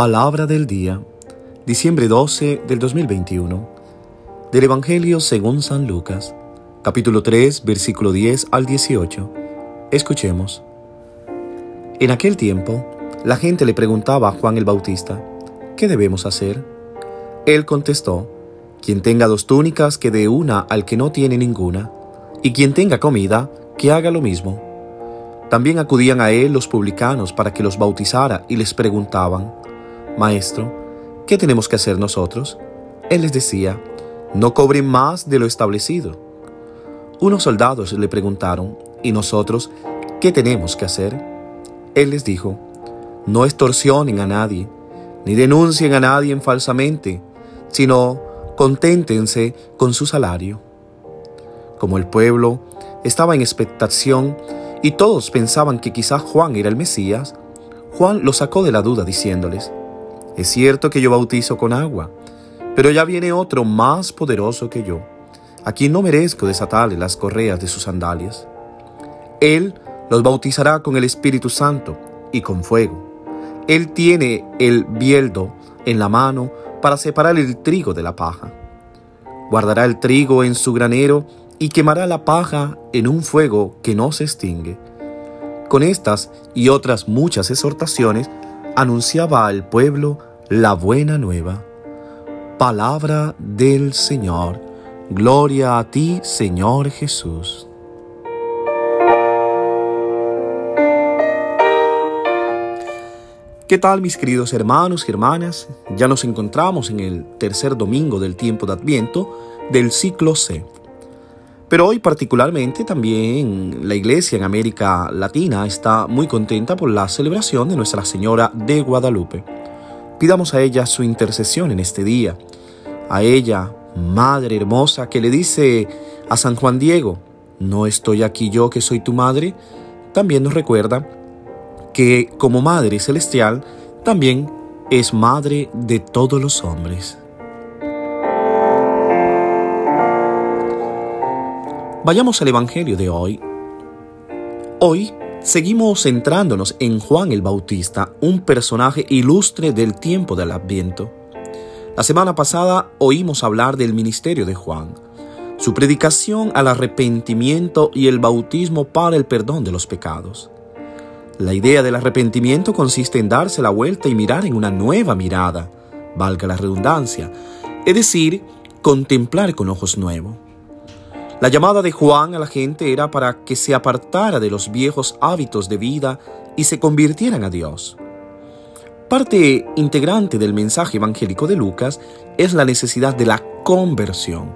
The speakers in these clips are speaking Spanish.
Palabra del día, diciembre 12 del 2021, del Evangelio según San Lucas, capítulo 3, versículo 10 al 18. Escuchemos. En aquel tiempo, la gente le preguntaba a Juan el Bautista, ¿qué debemos hacer? Él contestó, quien tenga dos túnicas, que dé una al que no tiene ninguna, y quien tenga comida, que haga lo mismo. También acudían a él los publicanos para que los bautizara y les preguntaban, Maestro, ¿qué tenemos que hacer nosotros? Él les decía, no cobren más de lo establecido. Unos soldados le preguntaron, ¿y nosotros qué tenemos que hacer? Él les dijo, no extorsionen a nadie, ni denuncien a nadie falsamente, sino conténtense con su salario. Como el pueblo estaba en expectación y todos pensaban que quizá Juan era el Mesías, Juan lo sacó de la duda diciéndoles, es cierto que yo bautizo con agua, pero ya viene otro más poderoso que yo, a quien no merezco desatarle las correas de sus sandalias. Él los bautizará con el Espíritu Santo y con fuego. Él tiene el bieldo en la mano para separar el trigo de la paja. Guardará el trigo en su granero y quemará la paja en un fuego que no se extingue. Con estas y otras muchas exhortaciones, anunciaba al pueblo la buena nueva. Palabra del Señor. Gloria a ti, Señor Jesús. ¿Qué tal mis queridos hermanos y hermanas? Ya nos encontramos en el tercer domingo del tiempo de Adviento del ciclo C. Pero hoy particularmente también la iglesia en América Latina está muy contenta por la celebración de Nuestra Señora de Guadalupe. Pidamos a ella su intercesión en este día. A ella, Madre hermosa, que le dice a San Juan Diego, no estoy aquí yo que soy tu madre, también nos recuerda que como Madre Celestial también es Madre de todos los hombres. Vayamos al Evangelio de hoy. Hoy seguimos centrándonos en Juan el Bautista, un personaje ilustre del tiempo del Adviento. La semana pasada oímos hablar del ministerio de Juan, su predicación al arrepentimiento y el bautismo para el perdón de los pecados. La idea del arrepentimiento consiste en darse la vuelta y mirar en una nueva mirada, valga la redundancia, es decir, contemplar con ojos nuevos. La llamada de Juan a la gente era para que se apartara de los viejos hábitos de vida y se convirtieran a Dios. Parte integrante del mensaje evangélico de Lucas es la necesidad de la conversión.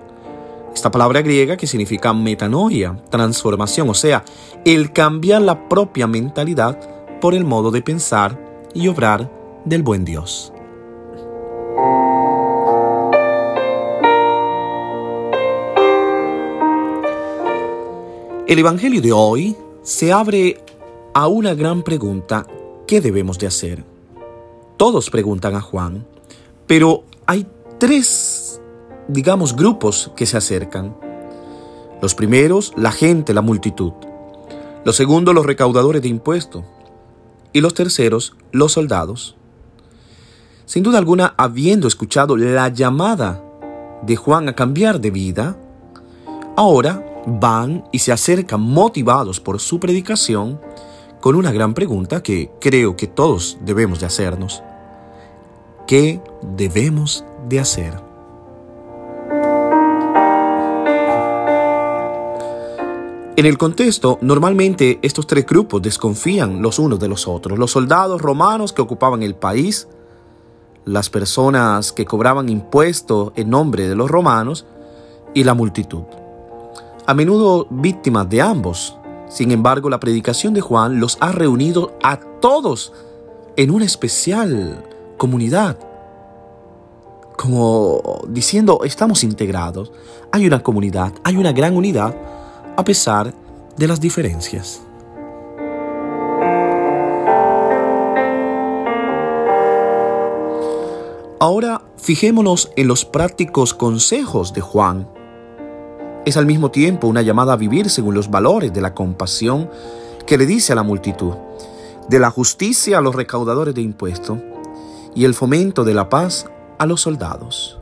Esta palabra griega que significa metanoia, transformación, o sea, el cambiar la propia mentalidad por el modo de pensar y obrar del buen Dios. El Evangelio de hoy se abre a una gran pregunta, ¿qué debemos de hacer? Todos preguntan a Juan, pero hay tres, digamos, grupos que se acercan. Los primeros, la gente, la multitud. Los segundos, los recaudadores de impuestos. Y los terceros, los soldados. Sin duda alguna, habiendo escuchado la llamada de Juan a cambiar de vida, ahora van y se acercan motivados por su predicación con una gran pregunta que creo que todos debemos de hacernos. ¿Qué debemos de hacer? En el contexto, normalmente estos tres grupos desconfían los unos de los otros. Los soldados romanos que ocupaban el país, las personas que cobraban impuestos en nombre de los romanos y la multitud a menudo víctimas de ambos. Sin embargo, la predicación de Juan los ha reunido a todos en una especial comunidad. Como diciendo, estamos integrados, hay una comunidad, hay una gran unidad a pesar de las diferencias. Ahora fijémonos en los prácticos consejos de Juan es al mismo tiempo una llamada a vivir según los valores de la compasión que le dice a la multitud, de la justicia a los recaudadores de impuestos y el fomento de la paz a los soldados.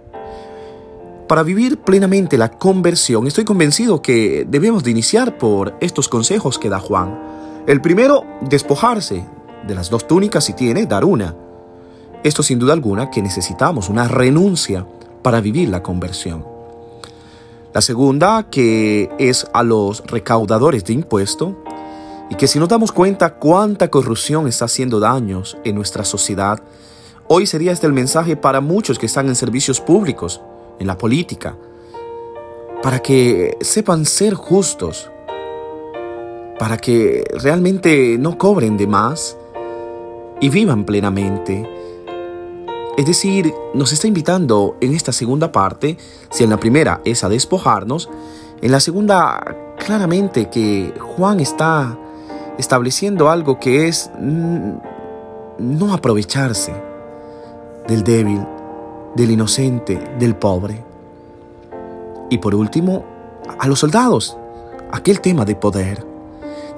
Para vivir plenamente la conversión, estoy convencido que debemos de iniciar por estos consejos que da Juan. El primero, despojarse de las dos túnicas si tiene, dar una. Esto sin duda alguna que necesitamos una renuncia para vivir la conversión. La segunda, que es a los recaudadores de impuestos, y que si nos damos cuenta cuánta corrupción está haciendo daños en nuestra sociedad, hoy sería este el mensaje para muchos que están en servicios públicos, en la política, para que sepan ser justos, para que realmente no cobren de más y vivan plenamente. Es decir, nos está invitando en esta segunda parte, si en la primera es a despojarnos, en la segunda claramente que Juan está estableciendo algo que es no aprovecharse del débil, del inocente, del pobre. Y por último, a los soldados, aquel tema de poder,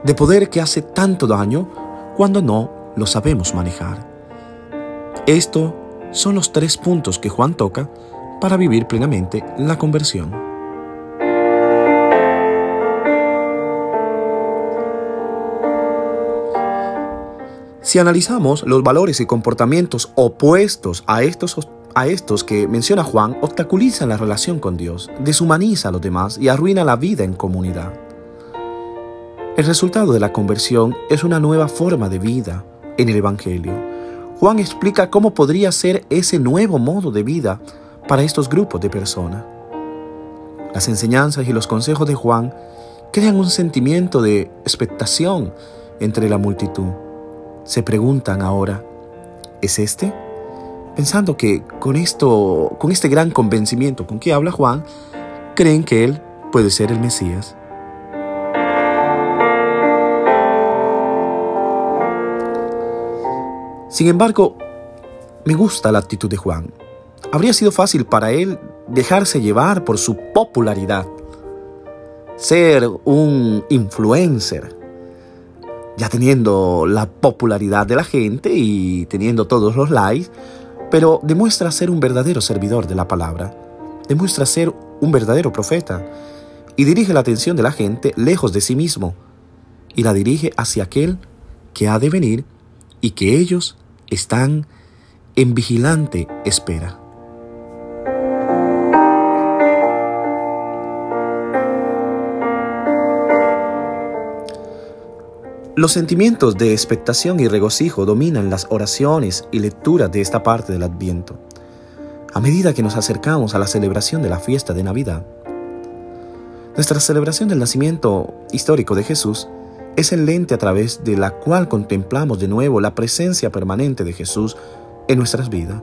de poder que hace tanto daño cuando no lo sabemos manejar. Esto son los tres puntos que Juan toca para vivir plenamente la conversión. Si analizamos los valores y comportamientos opuestos a estos, a estos que menciona Juan, obstaculizan la relación con Dios, deshumaniza a los demás y arruina la vida en comunidad. El resultado de la conversión es una nueva forma de vida en el Evangelio. Juan explica cómo podría ser ese nuevo modo de vida para estos grupos de personas. Las enseñanzas y los consejos de Juan crean un sentimiento de expectación entre la multitud se preguntan ahora, ¿es este? Pensando que con esto, con este gran convencimiento con que habla Juan, creen que él puede ser el Mesías. Sin embargo, me gusta la actitud de Juan. Habría sido fácil para él dejarse llevar por su popularidad, ser un influencer, ya teniendo la popularidad de la gente y teniendo todos los likes, pero demuestra ser un verdadero servidor de la palabra, demuestra ser un verdadero profeta y dirige la atención de la gente lejos de sí mismo y la dirige hacia aquel que ha de venir y que ellos están en vigilante espera. Los sentimientos de expectación y regocijo dominan las oraciones y lecturas de esta parte del Adviento, a medida que nos acercamos a la celebración de la fiesta de Navidad. Nuestra celebración del nacimiento histórico de Jesús es el lente a través de la cual contemplamos de nuevo la presencia permanente de Jesús en nuestras vidas.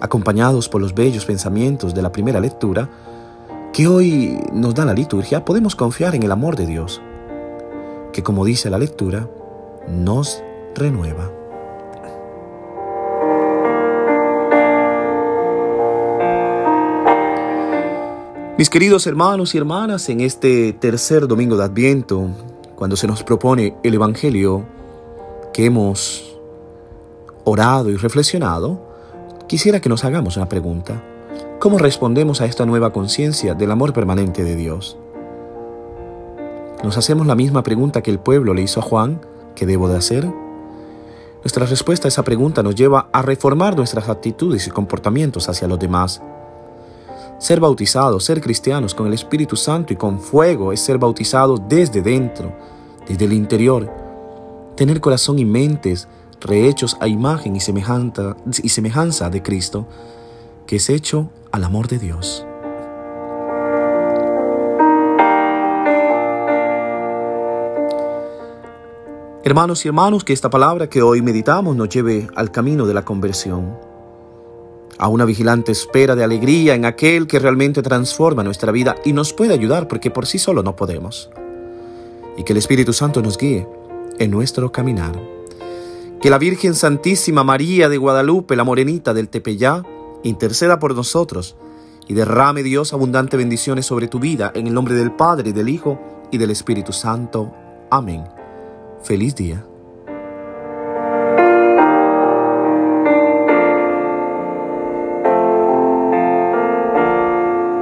Acompañados por los bellos pensamientos de la primera lectura, que hoy nos da la liturgia, podemos confiar en el amor de Dios que como dice la lectura, nos renueva. Mis queridos hermanos y hermanas, en este tercer domingo de Adviento, cuando se nos propone el Evangelio que hemos orado y reflexionado, quisiera que nos hagamos una pregunta. ¿Cómo respondemos a esta nueva conciencia del amor permanente de Dios? Nos hacemos la misma pregunta que el pueblo le hizo a Juan, ¿qué debo de hacer? Nuestra respuesta a esa pregunta nos lleva a reformar nuestras actitudes y comportamientos hacia los demás. Ser bautizados, ser cristianos con el Espíritu Santo y con fuego es ser bautizados desde dentro, desde el interior. Tener corazón y mentes rehechos a imagen y semejanza, y semejanza de Cristo, que es hecho al amor de Dios. Hermanos y hermanos, que esta palabra que hoy meditamos nos lleve al camino de la conversión, a una vigilante espera de alegría en aquel que realmente transforma nuestra vida y nos puede ayudar porque por sí solo no podemos. Y que el Espíritu Santo nos guíe en nuestro caminar. Que la Virgen Santísima María de Guadalupe, la morenita del Tepeyá, interceda por nosotros y derrame Dios abundante bendiciones sobre tu vida en el nombre del Padre, del Hijo y del Espíritu Santo. Amén. Feliz día.